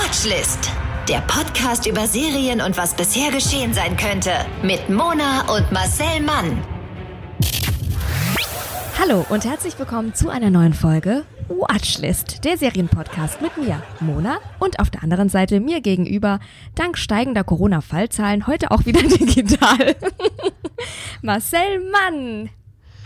Watchlist. Der Podcast über Serien und was bisher geschehen sein könnte. Mit Mona und Marcel Mann. Hallo und herzlich willkommen zu einer neuen Folge Watchlist, der Serienpodcast mit mir, Mona, und auf der anderen Seite mir gegenüber, dank steigender Corona-Fallzahlen, heute auch wieder digital. Marcel Mann.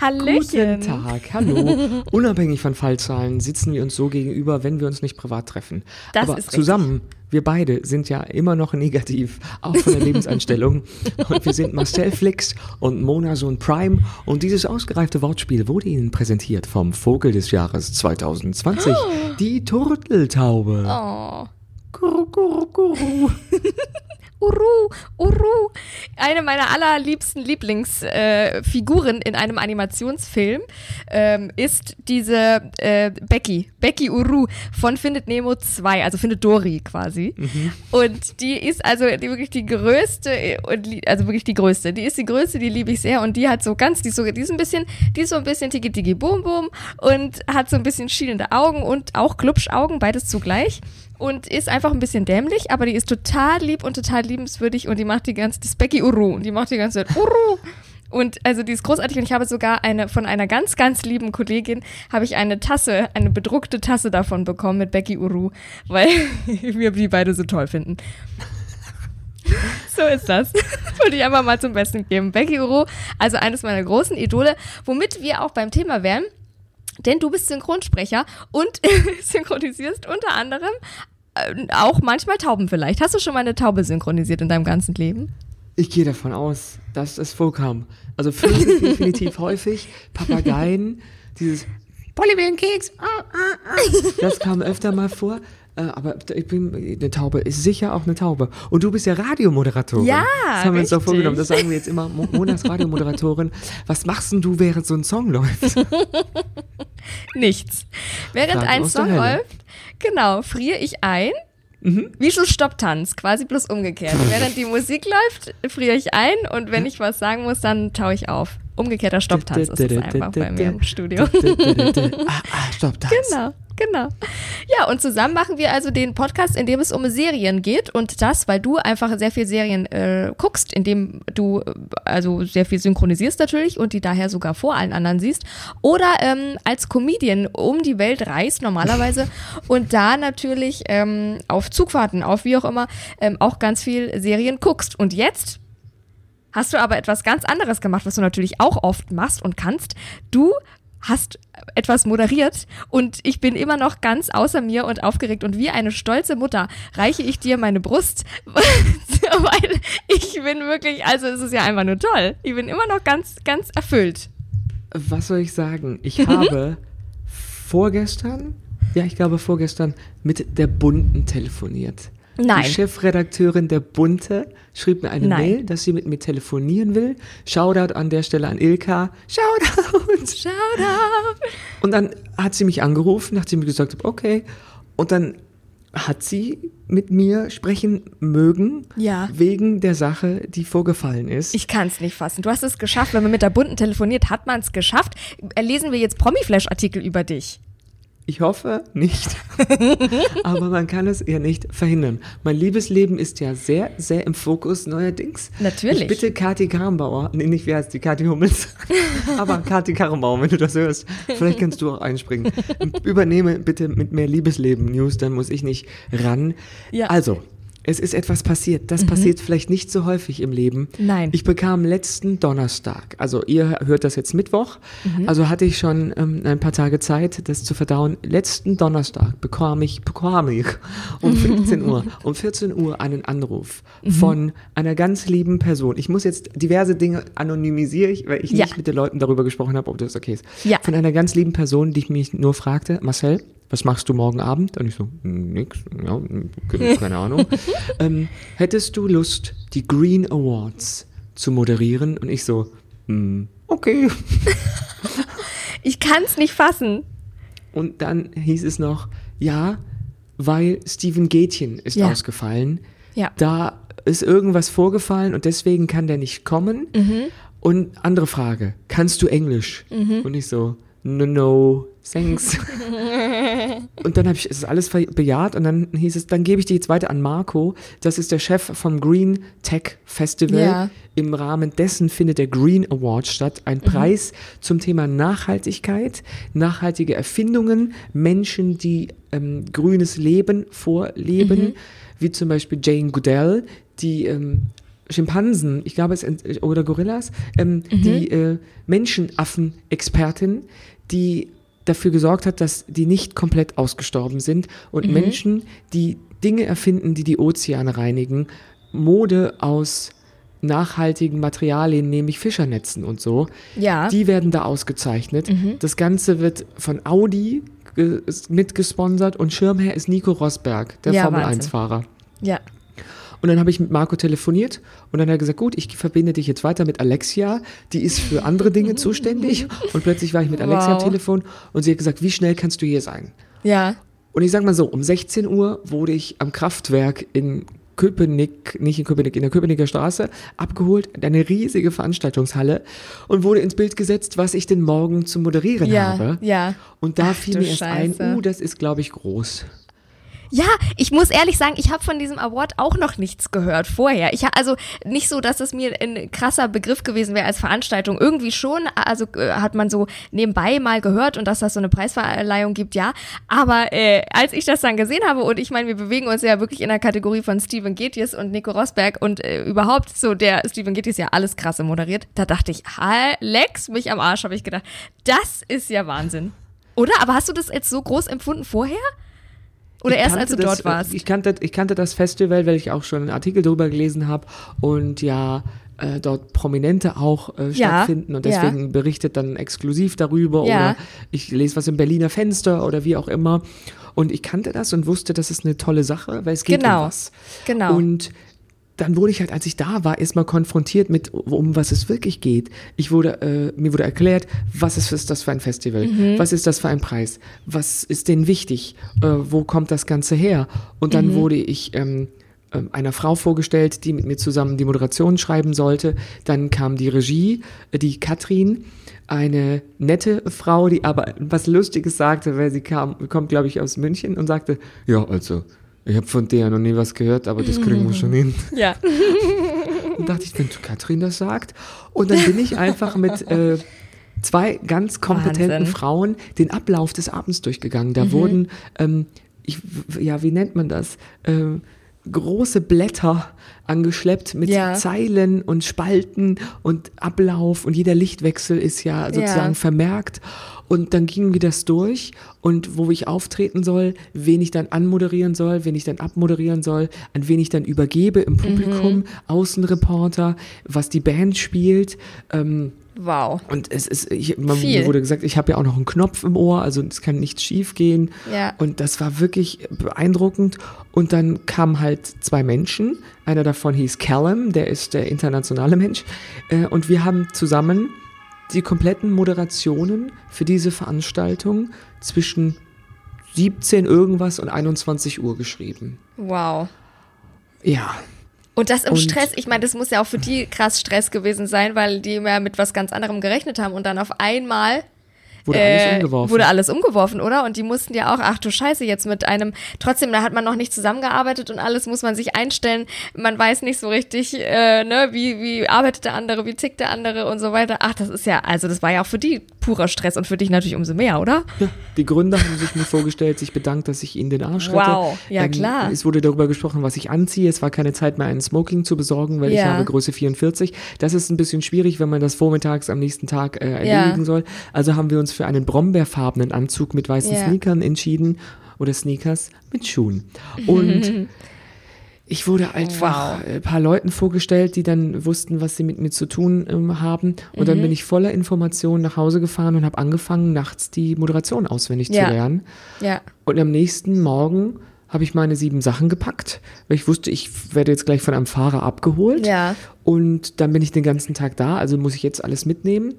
Hallöchen. Guten Tag, hallo. Unabhängig von Fallzahlen sitzen wir uns so gegenüber, wenn wir uns nicht privat treffen. Das Aber richtig. zusammen, wir beide sind ja immer noch negativ, auch von der Lebenseinstellung. und wir sind Marcel Flix und Mona Sohn Prime. Und dieses ausgereifte Wortspiel wurde Ihnen präsentiert vom Vogel des Jahres 2020, die Turteltaube. Oh. Kuru, kuru, kuru. Uru, Uru. Eine meiner allerliebsten Lieblingsfiguren äh, in einem Animationsfilm ähm, ist diese äh, Becky, Becky Uru von Findet Nemo 2, also Findet Dory quasi. Und die ist also die, wirklich die größte, und, also wirklich die größte. Die ist die größte, die liebe ich sehr und die hat so ganz, die ist, so, die ist ein bisschen, die ist so ein bisschen tiki tiki boom boom und hat so ein bisschen schielende Augen und auch Glubschaugen, beides zugleich und ist einfach ein bisschen dämlich, aber die ist total lieb und total liebenswürdig und die macht die ganze, das ist Becky Uru und die macht die ganze Zeit Uru. Und also die ist großartig und ich habe sogar eine von einer ganz, ganz lieben Kollegin habe ich eine Tasse, eine bedruckte Tasse davon bekommen mit Becky Uru, weil wir die beide so toll finden. So ist das. Wollte ich einfach mal zum Besten geben. Becky Uru, also eines meiner großen Idole, womit wir auch beim Thema wären. Denn du bist Synchronsprecher und synchronisierst unter anderem auch manchmal Tauben vielleicht. Hast du schon mal eine Taube synchronisiert in deinem ganzen Leben? Ich gehe davon aus, dass es vorkam. Also Vögel definitiv häufig, Papageien, dieses Polly will einen Keks. Ah, ah, ah. Das kam öfter mal vor. Äh, aber ich bin eine Taube, ist sicher auch eine Taube. Und du bist ja Radiomoderatorin. Ja, Das haben wir uns doch richtig. vorgenommen. Das sagen wir jetzt immer. Mo- Monas Radiomoderatorin. Was machst denn du, während so ein Song läuft? Nichts. Während Fragen ein Song läuft, genau, friere ich ein. Mhm. Wie so Stopptanz, quasi bloß umgekehrt. Während die Musik läuft, friere ich ein und wenn ich was sagen muss, dann taue ich auf. Umgekehrter Stopptanz ist es einfach bei mir im Studio. Ah, ah, stopp, das. Genau, genau. Ja, und zusammen machen wir also den Podcast, in dem es um Serien geht. Und das, weil du einfach sehr viel Serien äh, guckst, in dem du äh, also sehr viel synchronisierst natürlich und die daher sogar vor allen anderen siehst. Oder ähm, als Comedian um die Welt reist normalerweise und da natürlich ähm, auf Zugfahrten, auf wie auch immer, ähm, auch ganz viel Serien guckst. Und jetzt hast du aber etwas ganz anderes gemacht, was du natürlich auch oft machst und kannst. Du hast etwas moderiert und ich bin immer noch ganz außer mir und aufgeregt und wie eine stolze Mutter reiche ich dir meine Brust, weil ich bin wirklich, also es ist ja einfach nur toll. Ich bin immer noch ganz, ganz erfüllt. Was soll ich sagen? Ich habe vorgestern, ja, ich glaube vorgestern, mit der Bunten telefoniert. Nein. Die Chefredakteurin der Bunte schrieb mir eine Nein. Mail, dass sie mit mir telefonieren will. Shoutout an der Stelle an Ilka. Shoutout! Shoutout! Und dann hat sie mich angerufen, nachdem ich gesagt habe, okay. Und dann hat sie mit mir sprechen mögen, Ja. wegen der Sache, die vorgefallen ist. Ich kann es nicht fassen. Du hast es geschafft. Wenn man mit der Bunten telefoniert, hat man es geschafft. Äh, Lesen wir jetzt Promi-Flash-Artikel über dich. Ich hoffe nicht. Aber man kann es ja nicht verhindern. Mein Liebesleben ist ja sehr, sehr im Fokus neuerdings. Natürlich. Ich bitte Kathi Karrenbauer, nee, nicht wie heißt die, Kathi Hummels, aber Kathi Karrenbauer, wenn du das hörst, vielleicht kannst du auch einspringen. Übernehme bitte mit mehr Liebesleben-News, dann muss ich nicht ran. Ja. Also, es ist etwas passiert. Das passiert vielleicht nicht so häufig im Leben. Nein. Ich bekam letzten Donnerstag, also ihr hört das jetzt Mittwoch, also hatte ich schon ähm, ein paar Tage Zeit, das zu verdauen. Letzten Donnerstag bekam ich, bekam ich um 15 Uhr, um 14 Uhr einen Anruf von einer ganz lieben Person. Ich muss jetzt diverse Dinge anonymisiere ich, weil ich Ja. nicht mit den Leuten darüber gesprochen habe, ob das okay ist. Ja. Von einer ganz lieben Person, die ich mich nur fragte, Marcel, was machst du morgen Abend? Und ich so, "Hm, nix, ja, keine Ahnung. ähm, hättest du Lust, die Green Awards zu moderieren? Und ich so, "Hm, okay. Ich kann es nicht fassen. Und dann hieß es noch, ja, weil Steven Gätchen ist Ja. ausgefallen. Ja. Da ist irgendwas vorgefallen und deswegen kann der nicht kommen. Mhm. Und andere Frage, kannst du Englisch? Mhm. Und ich so, no, no, thanks. und dann habe ich es alles bejaht und dann hieß es, dann gebe ich die jetzt weiter an Marco. Das ist der Chef vom Green Tech Festival. Ja. Im Rahmen dessen findet der Green Award statt. Ein Preis zum Thema Nachhaltigkeit, nachhaltige Erfindungen, Menschen, die ähm, grünes Leben vorleben, wie zum Beispiel Jane Goodell, die ähm, Schimpansen, ich glaube es oder Gorillas, ähm, die äh, Menschenaffen-Expertin, die dafür gesorgt hat, dass die nicht komplett ausgestorben sind und Menschen, die Dinge erfinden, die die Ozeane reinigen, Mode aus nachhaltigen Materialien, nämlich Fischernetzen und so, Ja. die werden da ausgezeichnet. Das Ganze wird von Audi mitgesponsert und Schirmherr ist Nico Rosberg, der Ja, Formel Wahnsinn. 1-Fahrer. ja. Und dann habe ich mit Marco telefoniert und dann hat er gesagt, gut, ich verbinde dich jetzt weiter mit Alexia, die ist für andere Dinge zuständig. Und plötzlich war ich mit Alexia Wow. am Telefon und sie hat gesagt, wie schnell kannst du hier sein? Ja. Und ich sag mal so, um 16 Uhr wurde ich am Kraftwerk in Köpenick, nicht in Köpenick, in der Köpenicker Straße abgeholt, eine riesige Veranstaltungshalle und wurde ins Bild gesetzt, was ich denn morgen zu moderieren Ja, habe. ja. Und da Ach, fiel mir erst ein, uh, das ist, glaube ich, groß. Ja, ich muss ehrlich sagen, ich habe von diesem Award auch noch nichts gehört vorher. Ich also nicht so, dass es mir ein krasser Begriff gewesen wäre als Veranstaltung. Irgendwie schon, also äh, hat man so nebenbei mal gehört und dass das so eine Preisverleihung gibt, ja. Aber äh, als ich das dann gesehen habe und ich meine, wir bewegen uns ja wirklich in der Kategorie von Steven Getius und Nico Rosberg und äh, überhaupt so der Steven Getius ja alles krasse moderiert, da dachte ich, Lex mich am Arsch, habe ich gedacht. Das ist ja Wahnsinn. Oder? Aber hast du das jetzt so groß empfunden vorher? Oder erst als du das, dort warst? äh, Ich kannte, ich kannte das Festival, weil ich auch schon einen Artikel darüber gelesen habe und ja äh, dort Prominente auch äh, Ja, stattfinden und ja. deswegen berichtet dann exklusiv darüber Ja. oder ich lese was im Berliner Fenster oder wie auch immer. Und ich kannte das und wusste, das ist eine tolle Sache, weil es geht Genau, um was. genau. Und dann wurde ich halt, als ich da war, erstmal konfrontiert mit, um was es wirklich geht. Ich wurde, äh, mir wurde erklärt, was ist, das für ein Festival? Mhm. Was ist das für ein Preis? Was ist denn wichtig? Äh, wo kommt das Ganze her? Und dann Mhm. wurde ich ähm, ähm, einer Frau vorgestellt, die mit mir zusammen die Moderation schreiben sollte. Dann kam die Regie, äh, die Katrin, eine nette Frau, die aber was Lustiges sagte, weil sie kam, kommt, glaube ich, aus München und sagte, ja, also, ich habe von der noch nie was gehört, aber das kriegen wir schon hin. Ja. Und dachte ich, wenn Katrin das sagt. Und dann bin ich einfach mit äh, zwei ganz kompetenten Wahnsinn. Frauen den Ablauf des Abends durchgegangen. Da wurden, ähm, ich, ja, wie nennt man das? Ähm, große Blätter angeschleppt mit Ja. Zeilen und Spalten und Ablauf und jeder Lichtwechsel ist ja sozusagen Ja. vermerkt. Und dann gingen wir das durch und wo ich auftreten soll, wen ich dann anmoderieren soll, wen ich dann abmoderieren soll, an wen ich dann übergebe im Publikum, Mhm. Außenreporter, was die Band spielt. Ähm, Wow. und es ist, ich, man, Viel. mir wurde gesagt, ich habe ja auch noch einen Knopf im Ohr, also es kann nichts schief gehen. Ja. Und das war wirklich beeindruckend. Und dann kamen halt zwei Menschen. Einer davon hieß Callum, der ist der internationale Mensch. Äh, Und wir haben zusammen die kompletten Moderationen für diese Veranstaltung zwischen 17 irgendwas und 21 Uhr geschrieben. Wow. Ja. Und das im Und- Stress, ich meine, das muss ja auch für die krass Stress gewesen sein, weil die ja mit was ganz anderem gerechnet haben und dann auf einmal Wurde äh, alles umgeworfen. wurde alles umgeworfen, oder? Und die mussten ja auch, ach du Scheiße, jetzt mit einem, trotzdem, da hat man noch nicht zusammengearbeitet und alles muss man sich einstellen. Man weiß nicht so richtig, äh, ne, wie, wie arbeitet der andere, wie tickt der andere und so weiter. Ach, das ist ja, also das war ja auch für die purer Stress und für dich natürlich umso mehr, oder? Ja, die Gründer haben sich mir vorgestellt, sich bedankt, dass ich ihnen den Arsch rette. Wow, ja, klar. Es wurde darüber gesprochen, was ich anziehe. Es war keine Zeit mehr, einen Smoking zu besorgen, weil ich Ja. habe Größe 44. Das ist ein bisschen schwierig, wenn man das vormittags am nächsten Tag äh, Ja. erledigen soll. Also haben wir uns für einen brombeerfarbenen Anzug mit weißen Ja. Sneakern entschieden oder Sneakers mit Schuhen. Und ich wurde einfach Wow. ein paar Leuten vorgestellt, die dann wussten, was sie mit mir zu tun ähm, haben. Und Mhm. dann bin ich voller Informationen nach Hause gefahren und habe angefangen, nachts die Moderation auswendig Ja. zu lernen. Ja. Und am nächsten Morgen habe ich meine sieben Sachen gepackt, weil ich wusste, ich werde jetzt gleich von einem Fahrer abgeholt. Ja. Und dann bin ich den ganzen Tag da, also muss ich jetzt alles mitnehmen.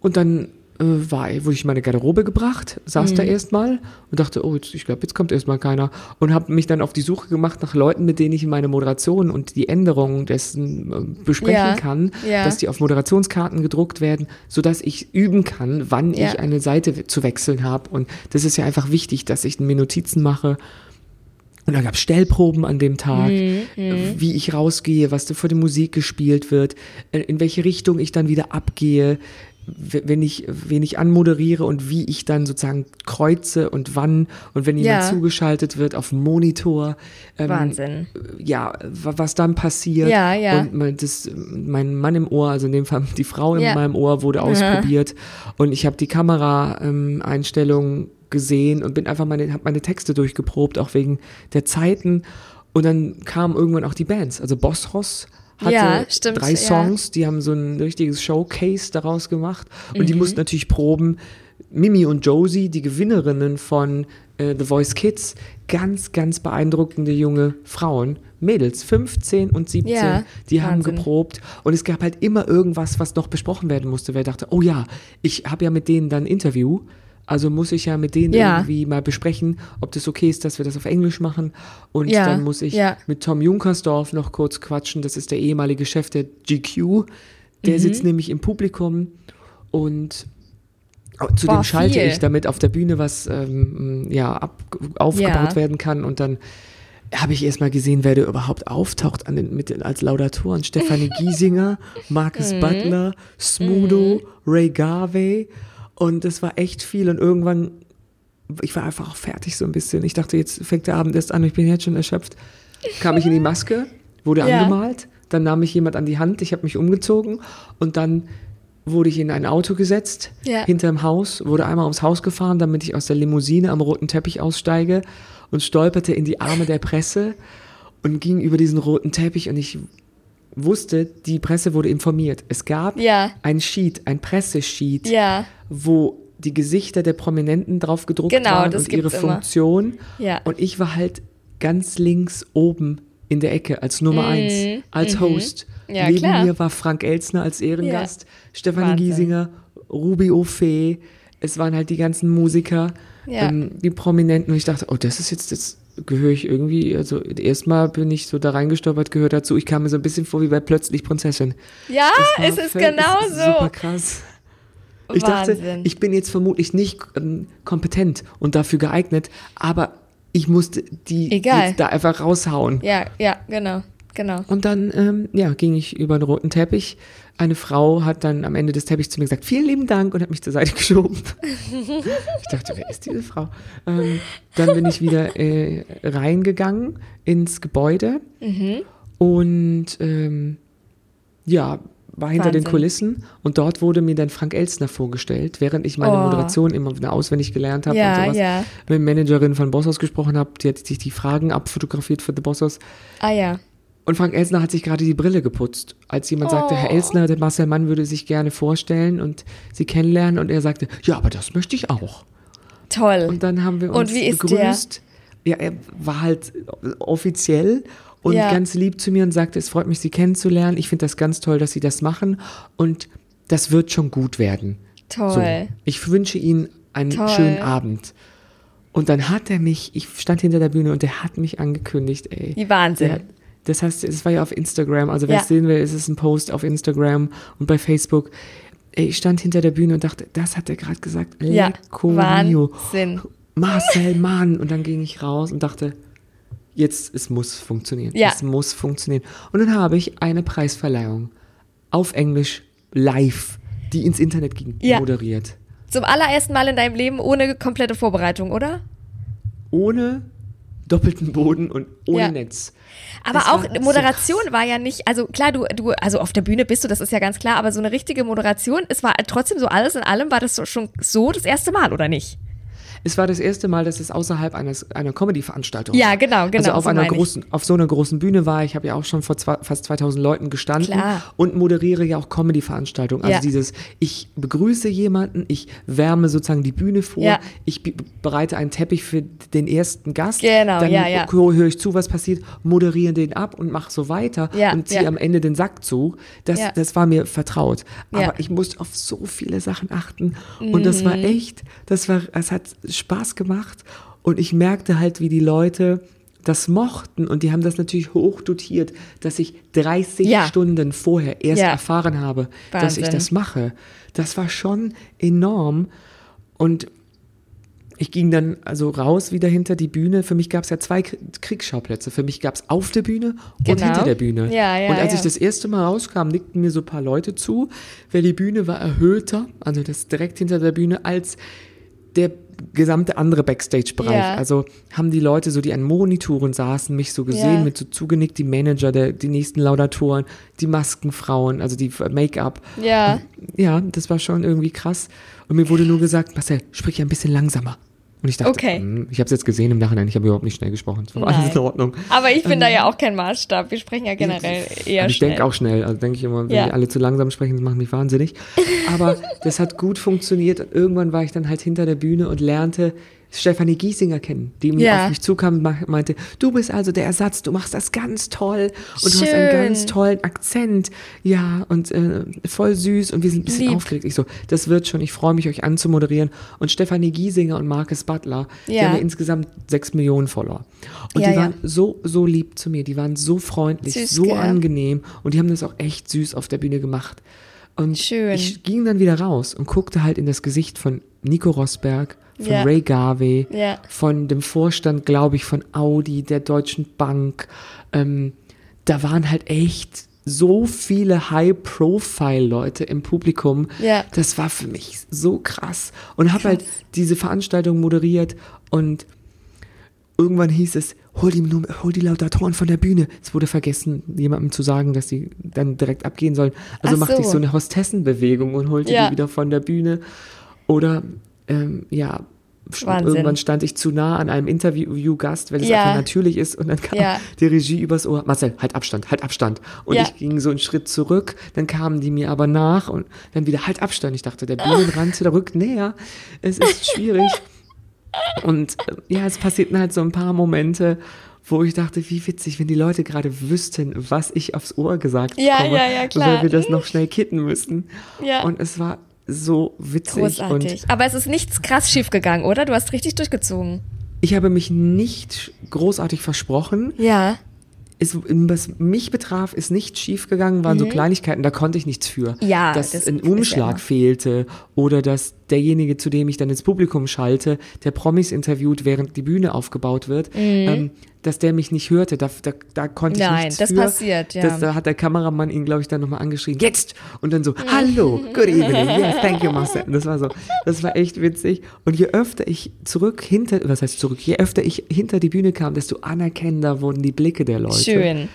Und dann äh, war, wurde ich in meine Garderobe gebracht, saß Mhm. da erstmal und dachte, oh, jetzt, ich glaube, jetzt kommt erstmal keiner. Und habe mich dann auf die Suche gemacht nach Leuten, mit denen ich meine Moderation und die Änderungen dessen äh, besprechen Ja, kann, ja. dass die auf Moderationskarten gedruckt werden, sodass ich üben kann, wann Ja. ich eine Seite zu wechseln habe. Und das ist ja einfach wichtig, dass ich mir Notizen mache. Und dann gab es Stellproben an dem Tag, Mhm, äh, wie ich rausgehe, was da vor der Musik gespielt wird, äh, in welche Richtung ich dann wieder abgehe, wenn ich, wen ich anmoderiere und wie ich dann sozusagen kreuze und wann und wenn jemand Ja. zugeschaltet wird auf Monitor. Ähm, Wahnsinn. Ja, wa- was dann passiert. Ja, ja. Und mein, das, mein Mann im Ohr, also in dem Fall die Frau in Ja. meinem Ohr wurde ausprobiert und ich habe die Kameraeinstellungen gesehen und bin einfach meine, habe meine Texte durchgeprobt, auch wegen der Zeiten. Und dann kamen irgendwann auch die Bands. Also Bossros hatte Ja, stimmt, drei ja. Songs, die haben so ein richtiges Showcase daraus gemacht. Und Mhm. die mussten natürlich proben. Mimi und Josie, die Gewinnerinnen von äh, The Voice Kids, ganz, ganz beeindruckende junge Frauen, Mädels, 15 und 17, Ja, die haben Wahnsinn. geprobt. Und es gab halt immer irgendwas, was noch besprochen werden musste. Wer dachte, oh ja, ich habe ja mit denen dann ein Interview. Also muss ich ja mit denen Ja. irgendwie mal besprechen, ob das okay ist, dass wir das auf Englisch machen. Und Ja, dann muss ich ja. mit Tom Junkersdorf noch kurz quatschen. Das ist der ehemalige Chef der GQ. Der Mhm. sitzt nämlich im Publikum und zu Boah, dem schalte viel. ich, damit auf der Bühne was ähm, ja, ab, aufgebaut werden kann. Und dann habe ich erst mal gesehen, wer da überhaupt auftaucht an den, mit, als Laudatoren. Stefanie Giesinger, Marcus Mhm. Butler, Smudo, Ray Garvey. Und das war echt viel. Und irgendwann, ich war einfach auch fertig so ein bisschen. Ich dachte, jetzt fängt der Abend erst an, ich bin jetzt schon erschöpft. Kam ich in die Maske, wurde Ja. angemalt, dann nahm mich jemand an die Hand, ich habe mich umgezogen und dann wurde ich in ein Auto gesetzt, Ja. hinterm Haus, wurde einmal ums Haus gefahren, damit ich aus der Limousine am roten Teppich aussteige und stolperte in die Arme der Presse und ging über diesen roten Teppich und ich wusste, die Presse wurde informiert. Es gab Ja. ein Sheet, ein Pressesheet, Ja. Wo die Gesichter der Prominenten drauf gedruckt Genau, waren das und ihre. Funktion. Ja. Und ich war halt ganz links oben in der Ecke als Nummer eins, als Host. Mhm. Ja, Neben klar. mir war Frank Elsner als Ehrengast, Stefanie Wahnsinn. Giesinger, Ruby Ophé. Es waren halt die ganzen Musiker, Ja. ähm, die Prominenten. Und ich dachte, oh, das ist jetzt, das gehöre ich irgendwie, also erstmal bin ich so da reingestolpert, gehört dazu. Ich kam mir so ein bisschen vor wie bei Plötzlich Prinzessin. Ja, es ist völlig- genau ist Super so. krass. Ich dachte, ich bin jetzt vermutlich nicht ähm, kompetent und dafür geeignet, aber ich musste die da einfach raushauen. Ja, ja, genau, genau. Und dann ähm, ja, ging ich über den roten Teppich. Eine Frau hat dann am Ende des Teppichs zu mir gesagt, vielen lieben Dank und hat mich zur Seite geschoben. ich dachte, wer ist diese Frau? Ähm, dann bin ich wieder äh, reingegangen ins Gebäude Mhm. und ähm, ja, war hinter den Wahnsinn. Kulissen und dort wurde mir dann Frank Elstner vorgestellt, während ich meine Oh. Moderation immer wieder auswendig gelernt habe Ja, und sowas. ja. Mit der Managerin von Bossos gesprochen habe, die hat sich die Fragen abfotografiert für The Bossos. Ah ja. Und Frank Elsner hat sich gerade die Brille geputzt, als jemand sagte, Herr Elsner, der Marcel Mann würde sich gerne vorstellen und Sie kennenlernen. Und er sagte, ja, aber das möchte ich auch. Toll. Und dann haben wir Und uns wie ist begrüßt. Ja, er war halt offiziell und Ja. ganz lieb zu mir und sagte, es freut mich, Sie kennenzulernen. Ich finde das ganz toll, dass Sie das machen und das wird schon gut werden. Toll. So, ich wünsche Ihnen einen Toll. schönen Abend. Und dann hat er mich, ich stand hinter der Bühne und der hat mich angekündigt, ey. Wie Wahnsinn. Der, das heißt, es war ja auf Instagram, also wer Ja. es sehen will, ist es ein Post auf Instagram und bei Facebook. Ey, Ich stand hinter der Bühne und dachte, das hat er gerade gesagt. Ja, Lecco mio. Wahnsinn. Marcel Mann. Und dann ging ich raus und dachte, jetzt, es muss funktionieren. Ja. Es muss funktionieren. Und dann habe ich eine Preisverleihung auf Englisch live, die ins Internet ging, Ja. moderiert. Zum allerersten Mal in deinem Leben ohne komplette Vorbereitung, oder? Ohne doppelten Boden und ohne Ja. Netz. Aber Das auch war so Moderation war ja nicht, also klar, du, du, also auf der Bühne bist du, das ist ja ganz klar, aber so eine richtige Moderation, es war trotzdem so alles in allem, war das so, schon so das erste Mal, oder nicht? Es war das erste Mal, dass es außerhalb eines, einer Comedy-Veranstaltung Ja, war. genau, genau, Also auf so einer großen, auf so einer großen Bühne war ich, habe ja auch schon vor zwei, fast 2000 Leuten gestanden Klar. und moderiere ja auch Comedy-Veranstaltungen. Also Ja. dieses, ich begrüße jemanden, ich wärme sozusagen die Bühne vor, Ja. ich be- bereite einen Teppich für den ersten Gast, Genau, dann ja, ja. höre ich zu, was passiert, moderiere den ab und mache so weiter Ja, und ziehe ja. am Ende den Sack zu. Das, Ja. das war mir vertraut. Aber Ja. ich musste auf so viele Sachen achten und das war echt, das war, es hat Spaß gemacht und ich merkte halt, wie die Leute das mochten und die haben das natürlich hoch dotiert, dass ich 30 Ja. Stunden vorher erst Ja. erfahren habe, dass ich Wahnsinn. das mache. Das war schon enorm und ich ging dann also raus wieder hinter die Bühne. Für mich gab es ja zwei Krie- Kriegsschauplätze. Für mich gab es auf der Bühne und Genau. hinter der Bühne. Ja, ja, und als ja. ich das erste Mal rauskam, nickten mir so ein paar Leute zu, weil die Bühne war erhöhter, also das direkt hinter der Bühne, als der gesamte andere Backstage-Bereich. Ja. Also haben die Leute so, die an Monitoren saßen, mich so gesehen, Ja. mit so zugenickt, die Manager, der, die nächsten Laudatoren, die Maskenfrauen, also die Make-up. Ja. Ja, das war schon irgendwie krass. Und mir wurde nur gesagt, Marcel, sprich ein bisschen langsamer. Und ich dachte, Okay. hm, ich habe es jetzt gesehen im Nachhinein, ich habe überhaupt nicht schnell gesprochen. Es war alles Nein. in Ordnung. Aber ich bin da ja auch kein Maßstab. Wir sprechen ja generell eher ich schnell. denke auch schnell. Also denke ich immer, wenn Ja. die alle zu langsam sprechen, das macht mich wahnsinnig. Aber das hat gut funktioniert. Und irgendwann war ich dann halt hinter der Bühne und lernte Stefanie Giesinger kennen, die mir Ja. auf mich zukam und meinte, du bist also der Ersatz, du machst das ganz toll und du hast einen Schön. ganz tollen Akzent. Ja, und äh, voll süß und wir sind ein bisschen Lieb. aufgeregt. Ich so, das wird schon, ich freue mich, euch anzumoderieren. Und Stefanie Giesinger und Marcus Butler, die Ja. haben ja insgesamt sechs Millionen Follower. Und Ja, die waren so, so lieb zu mir, die waren so freundlich, Süß, so gell? angenehm und die haben das auch echt süß auf der Bühne gemacht. Und Schön. ich ging dann wieder raus und guckte halt in das Gesicht von Nico Rosberg, von Ja. Ray Garvey, Ja. von dem Vorstand, glaube ich, von Audi, der Deutschen Bank. Ähm, da waren halt echt so viele High-Profile-Leute im Publikum. Ja. Das war für mich so krass. Und habe halt diese Veranstaltung moderiert und irgendwann hieß es, hol die, hol die Laudatoren von der Bühne. Es wurde vergessen, jemandem zu sagen, dass die dann direkt abgehen sollen. Also Ach machte ich so. so eine Hostessenbewegung und holte Ja. die wieder von der Bühne. Oder, ähm, ja, Wahnsinn. irgendwann stand ich zu nah an einem Interviewgast, weil es Ja. einfach natürlich ist. Und dann kam Ja. die Regie übers Ohr, Marcel, halt Abstand, halt Abstand. Und Ja. ich ging so einen Schritt zurück, dann kamen die mir aber nach und dann wieder halt Abstand. Ich dachte, der Bühnenrand, der rückt näher. Es ist schwierig. Und äh, ja, es passierten halt so ein paar Momente, wo ich dachte, wie witzig, wenn die Leute gerade wüssten, was ich aufs Ohr gesagt Ja, bekomme, ja, ja, klar. weil wir das noch schnell kitten müssten. Ja. Und es war so witzig. Großartig. Und Aber es ist nichts krass schief gegangen, oder? Du hast richtig durchgezogen. ich habe mich nicht großartig versprochen. Ja. Es, was mich betraf, ist nicht schief gegangen, waren so Kleinigkeiten, da konnte ich nichts für. Mhm. Ja, dass das ein ja Umschlag immer. fehlte oder dass derjenige, zu dem ich dann ins Publikum schalte, der Promis interviewt, während die Bühne aufgebaut wird, ähm, dass der mich nicht hörte. Da, da, da konnte ich Mhm. Nein, nichts das für. passiert, ja. Das, da hat der Kameramann ihn, glaube ich, dann nochmal angeschrien, jetzt! Und dann so, Mhm. hallo, good evening, yes, thank you, Marcel. Und das war so, das war echt witzig. Und je öfter ich zurück hinter, was heißt zurück, je öfter ich hinter die Bühne kam, desto anerkennender wurden die Blicke der Leute. Schön.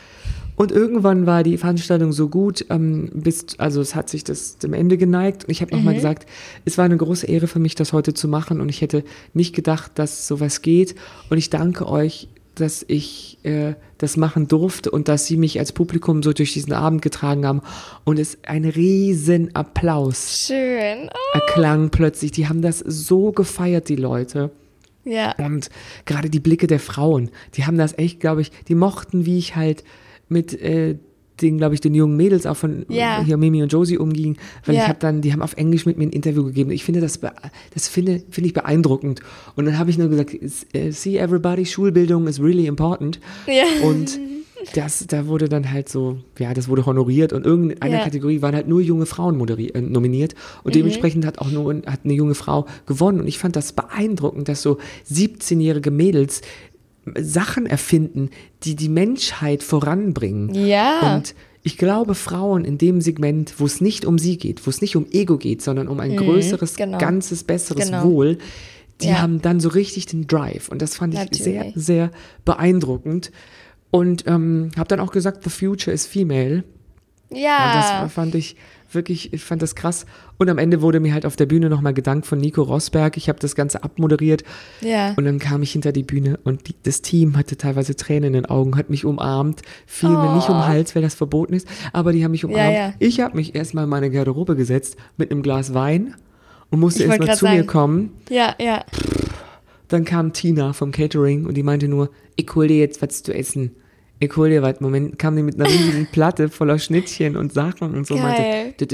Und irgendwann war die Veranstaltung so gut, ähm, bis, also es hat sich das dem Ende geneigt. Und ich habe Mhm. nochmal gesagt, es war eine große Ehre für mich, das heute zu machen. Und ich hätte nicht gedacht, dass sowas geht. Und ich danke euch, dass ich äh, das machen durfte und dass sie mich als Publikum so durch diesen Abend getragen haben. Und es ein riesen Applaus Schön. Oh, erklang plötzlich. Die haben das so gefeiert, die Leute. ja. Und gerade die Blicke der Frauen, die haben das echt, glaube ich, die mochten, wie ich halt mit äh, den, glaube ich, den jungen Mädels auch von Ja. hier Mimi und Josie umging, weil Ja. ich habe dann, die haben auf Englisch mit mir ein Interview gegeben. Ich finde das, das finde, finde ich beeindruckend. Und dann habe ich nur gesagt, "S- äh, see everybody, Schulbildung is really important. Ja. Und das, da wurde dann halt so, ja, das wurde honoriert und irgendeiner Ja. Kategorie waren halt nur junge Frauen moderi- äh, nominiert und dementsprechend hat auch nur hat eine junge Frau gewonnen und ich fand das beeindruckend, dass so 17-jährige Mädels Sachen erfinden, die die Menschheit voranbringen. Ja. Und ich glaube, Frauen in dem Segment, wo es nicht um sie geht, wo es nicht um Ego geht, sondern um ein größeres, genau. ganzes, besseres Genau. Wohl, die Ja. haben dann so richtig den Drive. Und das fand ich sehr, Natürlich. sehr beeindruckend. Und ähm, habe dann auch gesagt, the future is female. Ja. Und das fand ich wirklich, ich fand das krass. Und am Ende wurde mir halt auf der Bühne nochmal gedankt von Nico Rosberg. Ich habe das Ganze abmoderiert. Ja. Und dann kam ich hinter die Bühne und die, das Team hatte teilweise Tränen in den Augen, hat mich umarmt, fiel mir nicht um den Hals, weil das verboten ist, aber die haben mich umarmt. Oh. ja. Ich habe mich erstmal in meine Garderobe gesetzt mit einem Glas Wein und musste erstmal zu mir sagen. kommen. Ja, ja. Dann kam Tina vom Catering und die meinte nur, ich hol dir jetzt was zu essen. Dir was. Moment kam die mit einer riesigen Platte voller Schnittchen und Sachen und so. Geil. Meinte,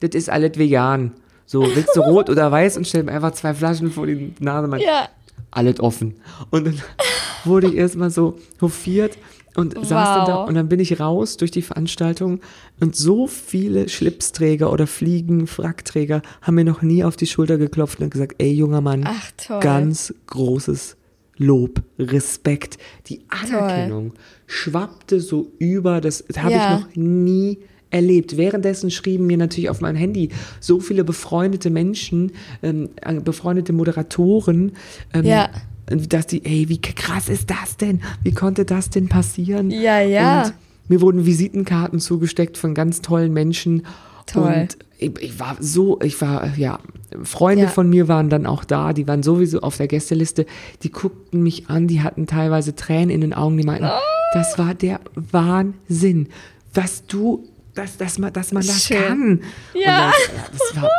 das ist, alles vegan. So, willst du rot oder weiß? Und stellt mir einfach zwei Flaschen vor die Nase. Meinte, Ja. alles offen. Und dann wurde ich erstmal so hofiert und saß dann da Wow. und dann bin ich raus durch die Veranstaltung und so viele Schlipsträger oder Fliegen, Frackträger haben mir noch nie auf die Schulter geklopft und gesagt, ey junger Mann, Ach, ganz großes Lob, Respekt, die Anerkennung schwappte so über, das habe Ja. ich noch nie erlebt. Währenddessen schrieben mir natürlich auf mein Handy so viele befreundete Menschen, ähm, äh, befreundete Moderatoren, ähm, Ja. dass die, ey, wie krass ist das denn? Wie konnte das denn passieren? Ja, ja. Und mir wurden Visitenkarten zugesteckt von ganz tollen Menschen. Toll. Und ich, ich war so, ich war, ja, Freunde Ja. von mir waren dann auch da, die waren sowieso auf der Gästeliste, die guckten mich an, die hatten teilweise Tränen in den Augen, die meinten, Oh. das war der Wahnsinn, was du, dass, dass, man, dass man das Schön. kann. Ja. Dann, das war,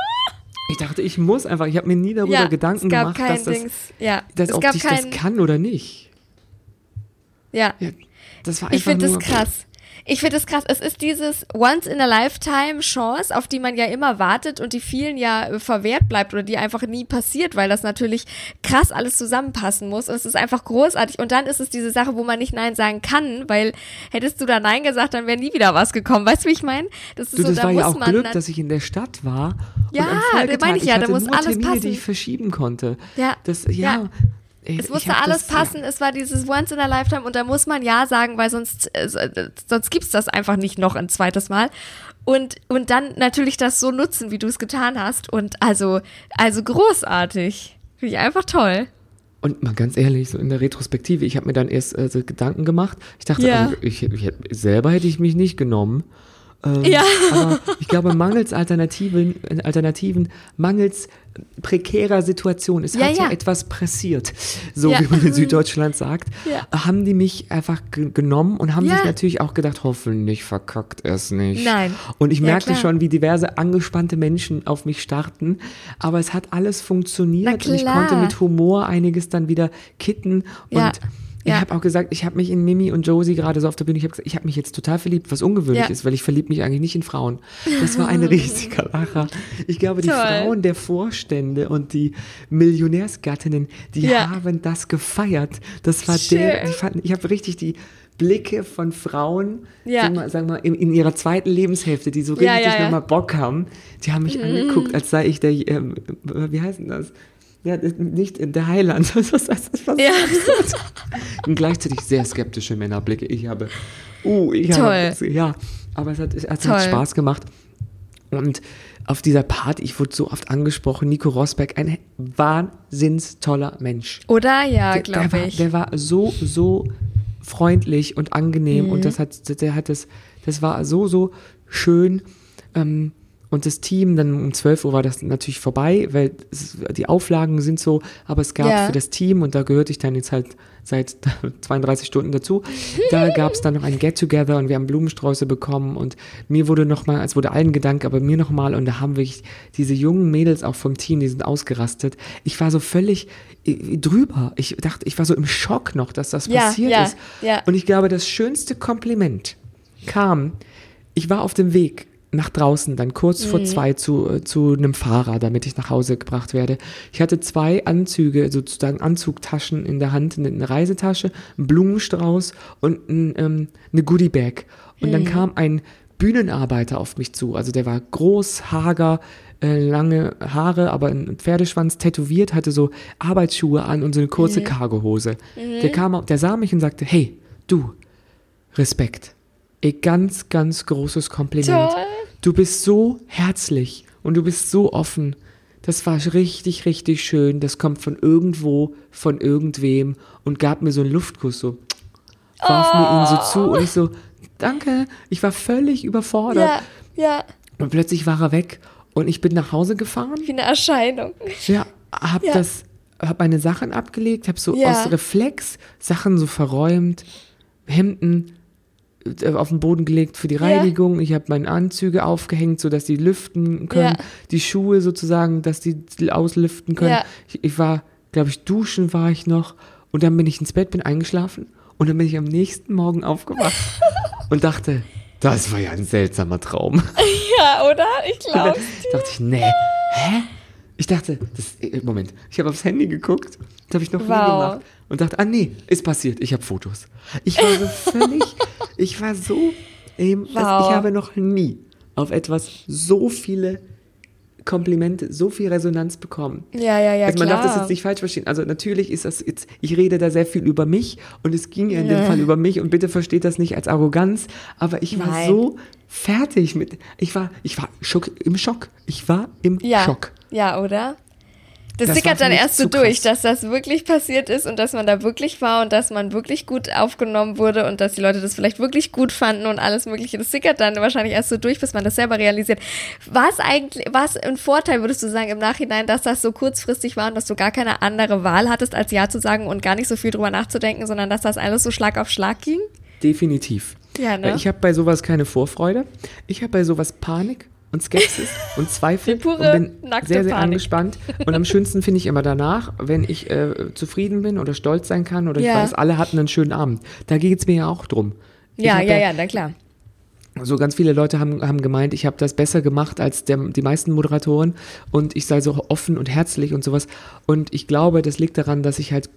ich dachte, ich muss einfach, ich habe mir nie darüber ja, Gedanken es gab gemacht, dass, das, Dings. Ja, dass ob ich das kann oder nicht. Ja, Ja, das war ich einfach finde das krass. Ich finde das krass. Es ist dieses Once in a Lifetime Chance, auf die man ja immer wartet und die vielen ja äh, verwehrt bleibt oder die einfach nie passiert, weil das natürlich krass alles zusammenpassen muss. Und es ist einfach großartig. Und dann ist es diese Sache, wo man nicht Nein sagen kann, weil hättest du da Nein gesagt, dann wäre nie wieder was gekommen. Weißt du, wie ich meine? Das ist Du, so, das da war muss ja auch man Glück, dass ich in der Stadt war. Ja, da meine ich ja, da hatte muss alles Termine, passen. die ich verschieben konnte. Ja, Das, ja. ja. Ey, Es musste alles das, passen, es war dieses Once in a Lifetime und da muss man Ja sagen, weil sonst, äh, sonst gibt es das einfach nicht noch ein zweites Mal. Und, und dann natürlich das so nutzen, wie du es getan hast. Und also, also großartig. Finde ich einfach toll. Und mal ganz ehrlich, so in der Retrospektive, ich habe mir dann erst äh, so Gedanken gemacht. Ich dachte, Ja. also, ich, ich, selber hätte ich mich nicht genommen. Ähm, Ja. Aber ich glaube, mangels Alternativen, Alternativen, mangels prekärer Situation, es Ja, hat ja. ja. etwas pressiert, so Ja. wie man in Süddeutschland sagt, haben die mich einfach ge genommen und haben sich natürlich auch gedacht, hoffentlich verkackt es nicht. Nein. Und ich merkte klar. schon, wie diverse angespannte Menschen auf mich starten, aber es hat alles funktioniert und ich konnte mit Humor einiges dann wieder kitten und Ja. ich habe auch gesagt, ich habe mich in Mimi und Josie gerade so auf der Bühne, ich habe gesagt, ich habe mich jetzt total verliebt, was ungewöhnlich Ja. ist, weil ich verliebe mich eigentlich nicht in Frauen. Das war ein riesiger Lacher. Ich glaube, die Toll. Frauen der Vorstände und die Millionärsgattinnen, die Ja. haben das gefeiert. Das war Schön. der, die fanden, ich habe richtig die Blicke von Frauen, Ja. sagen wir, sagen wir in, in ihrer zweiten Lebenshälfte, die so richtig ja, ja. nochmal Bock haben, die haben mich angeguckt, als sei ich der, ähm, wie heißt denn das? Ja, das- nicht der Heiland. Das, das, das Ja. Und gleichzeitig sehr skeptische Männerblicke. Ich habe, uh, ich habe, Toll. ja, aber es hat, es hat. Spaß gemacht. Und auf dieser Party, ich wurde so oft angesprochen, Nico Rosberg, ein wahnsinns toller Mensch. Oder? Ja, glaube ich. der war so, so freundlich und angenehm Mhm. und das hat, der hat das, das war so, so schön. Ähm, und das Team, dann um 12 Uhr war das natürlich vorbei, weil es, die Auflagen sind so, aber es gab Ja. für das Team, und da gehörte ich dann jetzt halt seit 32 Stunden dazu, da gab es dann noch ein Get-Together und wir haben Blumensträuße bekommen und mir wurde nochmal, es wurde allen Gedank, aber mir nochmal und da haben wirklich diese jungen Mädels auch vom Team, die sind ausgerastet. Ich war so völlig äh, drüber. Ich dachte, ich war so im Schock noch, dass das Ja, passiert ja, ist. ja. Und ich glaube, das schönste Kompliment kam, ich war auf dem Weg nach draußen, dann kurz Mhm. vor zwei zu, äh, zu einem Fahrer, damit ich nach Hause gebracht werde. Ich hatte zwei Anzüge, sozusagen Anzugtaschen in der Hand, eine- Reisetasche, einen Blumenstrauß und ein, ähm, eine Goodiebag. Und Mhm. dann kam ein Bühnenarbeiter auf mich zu. Also der war groß, hager, äh, lange Haare, aber ein Pferdeschwanz tätowiert, hatte so Arbeitsschuhe an und so eine kurze Mhm. Cargohose. Der kam, der sah mich und sagte, hey, du, Respekt. Ein ganz, ganz großes Kompliment. Toll. Du bist so herzlich und du bist so offen. Das war richtig, richtig schön. Das kommt von irgendwo, von irgendwem und gab mir so einen Luftkuss, so warf mir ihn so zu und ich so, danke. Ich war völlig überfordert. Ja, ja, Und plötzlich war er weg und ich bin nach Hause gefahren. wie eine Erscheinung. Ja, hab Ja. das, hab meine Sachen abgelegt, hab so Ja. aus Reflex Sachen so verräumt, Hemden auf den Boden gelegt für die Ja. Reinigung. Ich habe meine Anzüge aufgehängt, so dass die lüften können. Ja. Die Schuhe sozusagen, dass die auslüften können. Ja. Ich, ich war, glaube ich, duschen war ich noch und dann bin ich ins Bett, bin eingeschlafen und dann bin ich am nächsten Morgen aufgewacht und dachte, das war ja ein seltsamer Traum. Ja, oder? Ich glaube. dachte ich, nee, hä? Ich dachte, das, äh, Moment, ich habe aufs Handy geguckt, das habe ich noch nie Wow. gemacht und dachte, ah nee, ist passiert, ich habe Fotos. Ich war so völlig, ich war so, ähm, Wow. ich habe noch nie auf etwas so viele Komplimente, so viel Resonanz bekommen. Ja, ja, ja, also man darf das klar. jetzt nicht falsch verstehen. Also natürlich ist das jetzt, ich rede da sehr viel über mich und es ging ja in dem. Fall über mich und bitte versteht das nicht als Arroganz, aber ich war Nein. so fertig mit, ich war, ich war Schock, im Schock. Ich war im Ja. Schock. Ja, oder? Das, Das sickert dann erst so durch, dass das wirklich passiert ist und dass man da wirklich war und dass man wirklich gut aufgenommen wurde und dass die Leute das vielleicht wirklich gut fanden und alles Mögliche. Das sickert dann wahrscheinlich erst so durch, bis man das selber realisiert. War es eigentlich, war es ein Vorteil, würdest du sagen, im Nachhinein, dass das so kurzfristig war und dass du gar keine andere Wahl hattest, als Ja zu sagen und gar nicht so viel drüber nachzudenken, sondern dass das alles so Schlag auf Schlag ging? Definitiv. Ja, ne? Ich habe bei sowas keine Vorfreude. Ich habe bei sowas Panik und Skepsis und Zweifel und bin sehr, sehr Panik. angespannt. Und am schönsten finde ich immer danach, wenn ich äh, zufrieden bin oder stolz sein kann oder Ja. ich weiß, alle hatten einen schönen Abend. Da geht es mir ja auch drum. Ja, ja, ja, na klar. so ganz viele Leute haben, haben gemeint, ich habe das besser gemacht als der, die meisten Moderatoren und ich sei so offen und herzlich und sowas. Und ich glaube, das liegt daran, dass ich halt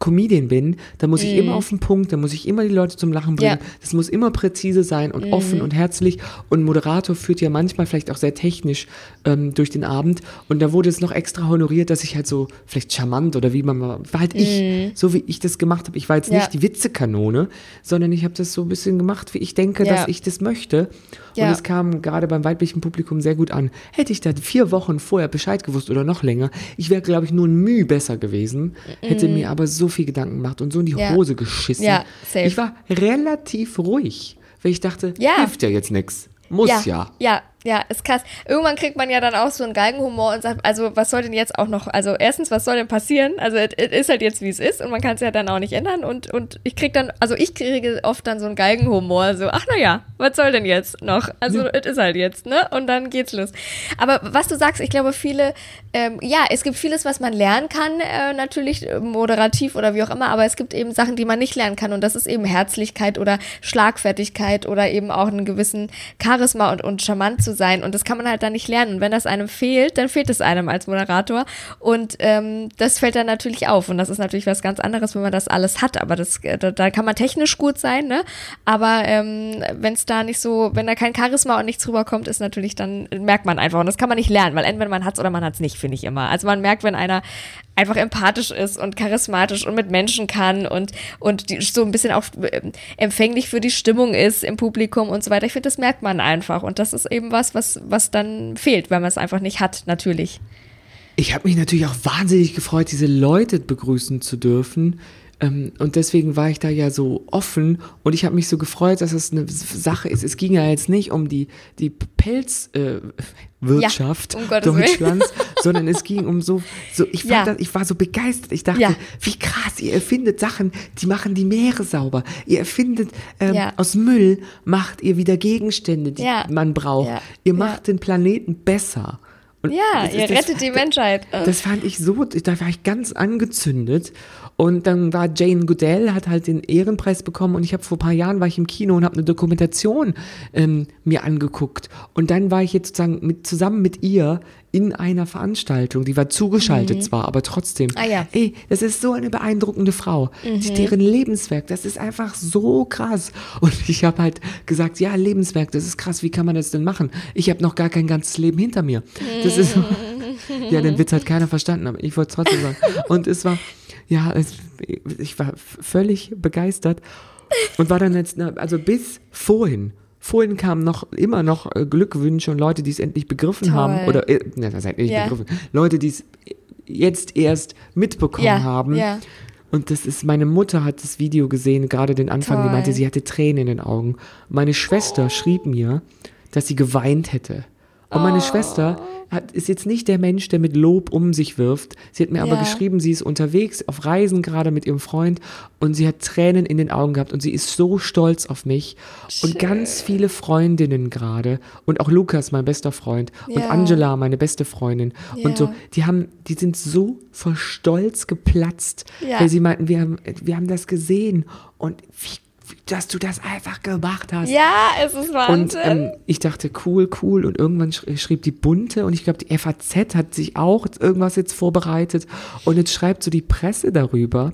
Comedian bin. Da muss ich immer auf den Punkt, da muss ich immer die Leute zum Lachen bringen. Mhm. Ja. Das muss immer präzise sein und offen und herzlich. Und Moderator führt ja manchmal vielleicht auch sehr technisch ähm, durch den Abend. Und da wurde es noch extra honoriert, dass ich halt so vielleicht charmant oder wie man mal, war halt ich, so wie ich das gemacht habe. Ich war jetzt Mhm. Ja. nicht die Witzekanone, sondern ich habe das so ein bisschen gemacht, wie ich denke, Ja. dass ich das möchte. Und es kam gerade beim weiblichen Publikum sehr gut an. Hätte ich da vier Wochen vorher Bescheid gewusst oder noch länger, ich wäre, glaube ich, nur ein Mühe besser gewesen, hätte mir aber so viel Gedanken gemacht und so in die. Ja. Hose geschissen. Ja, safe. Ich war relativ ruhig, weil ich dachte, Ja. hilft ja jetzt nichts. Muss ja. ja. Ja, ja, ist krass. Irgendwann kriegt man ja dann auch so einen Galgenhumor und sagt, also was soll denn jetzt auch noch, also erstens, was soll denn passieren? Also es ist halt jetzt, wie es ist und man kann es ja dann auch nicht ändern und, und ich krieg dann, also ich kriege oft dann so einen Galgenhumor, so, ach naja, was soll denn jetzt noch? Also es ist halt jetzt, ne? Und dann geht's los. Aber was du sagst, ich glaube viele, ähm, ja, es gibt vieles, was man lernen kann, äh, natürlich moderativ oder wie auch immer, aber es gibt eben Sachen, die man nicht lernen kann und das ist eben Herzlichkeit oder Schlagfertigkeit oder eben auch einen gewissen Charisma und, und charmant zu sein und das kann man halt dann nicht lernen und wenn das einem fehlt, dann fehlt es einem als Moderator und ähm, das fällt dann natürlich auf und das ist natürlich was ganz anderes, wenn man das alles hat, aber das, äh, da, da kann man technisch gut sein, ne, aber ähm, wenn es da nicht so, wenn da kein Charisma und nichts rüberkommt, ist natürlich dann, merkt man einfach und das kann man nicht lernen, weil entweder man hat es oder man hat es nicht, finde ich immer. Also man merkt, wenn einer einfach empathisch ist und charismatisch und mit Menschen kann und, und die, so ein bisschen auch ähm, empfänglich für die Stimmung ist im Publikum und so weiter. Ich finde, das merkt man einfach. Und das ist eben was, was, was dann fehlt, weil man es einfach nicht hat, natürlich. Ich habe mich natürlich auch wahnsinnig gefreut, diese Leute begrüßen zu dürfen. Ähm, und deswegen war ich da ja so offen und ich habe mich so gefreut, dass es eine Sache ist. Es ging ja jetzt nicht um die, die Pelzwirtschaft äh, Wirtschaft um Gottes Willen. Deutschlands, sondern es ging um so, so ich, fand Ja. das, ich war so begeistert. Ich dachte, Ja. wie krass, ihr erfindet Sachen, die machen die Meere sauber. Ihr erfindet ähm, Ja. aus Müll, macht ihr wieder Gegenstände, die Ja. man braucht. Ja. Ihr Ja. macht den Planeten besser. Und Ja, ihr ist das- rettet die Menschheit. das fand ich so, da war ich ganz angezündet. Und dann war Jane Goodell, hat halt den Ehrenpreis bekommen und ich habe vor ein paar Jahren war ich im Kino und habe eine Dokumentation ähm, mir angeguckt. Und dann war ich jetzt sozusagen mit, zusammen mit ihr in einer Veranstaltung, die war zugeschaltet zwar, aber trotzdem. Ah ja. Ey, das ist so eine beeindruckende Frau. Die, deren Lebenswerk, das ist einfach so krass. Und ich habe halt gesagt, ja, Lebenswerk, das ist krass, wie kann man das denn machen? Ich habe noch gar kein ganzes Leben hinter mir. Das ist so, ja, den Witz hat keiner verstanden, aber ich wollte es trotzdem sagen. Und es war, ja, es, ich war völlig begeistert und war dann jetzt, also bis vorhin, vorhin kamen noch immer noch äh, Glückwünsche und Leute, die es endlich begriffen Toll. haben oder, äh, na, das heißt nicht Ja. begriffen, Leute, die es jetzt erst mitbekommen Ja, haben. ja. Und das ist, meine Mutter hat das Video gesehen, gerade den Anfang, die Toll. meinte, sie hatte Tränen in den Augen. Meine Schwester schrieb mir, dass sie geweint hätte. Und meine Schwester hat, ist jetzt nicht der Mensch, der mit Lob um sich wirft. Sie hat mir aber Ja. geschrieben, sie ist unterwegs auf Reisen gerade mit ihrem Freund und sie hat Tränen in den Augen gehabt und sie ist so stolz auf mich. Und ganz viele Freundinnen gerade und auch Lukas, mein bester Freund und Ja. Angela, meine beste Freundin und so, Ja. die haben, die sind so vor Stolz geplatzt, Ja. weil sie meinten, wir haben, wir haben das gesehen und wie, dass du das einfach gemacht hast. Ja, es ist Und Wahnsinn. ähm, ich dachte, cool, cool. Und irgendwann sch schrieb die Bunte und ich glaube, die FAZ hat sich auch irgendwas jetzt vorbereitet. Und jetzt schreibt so die Presse darüber.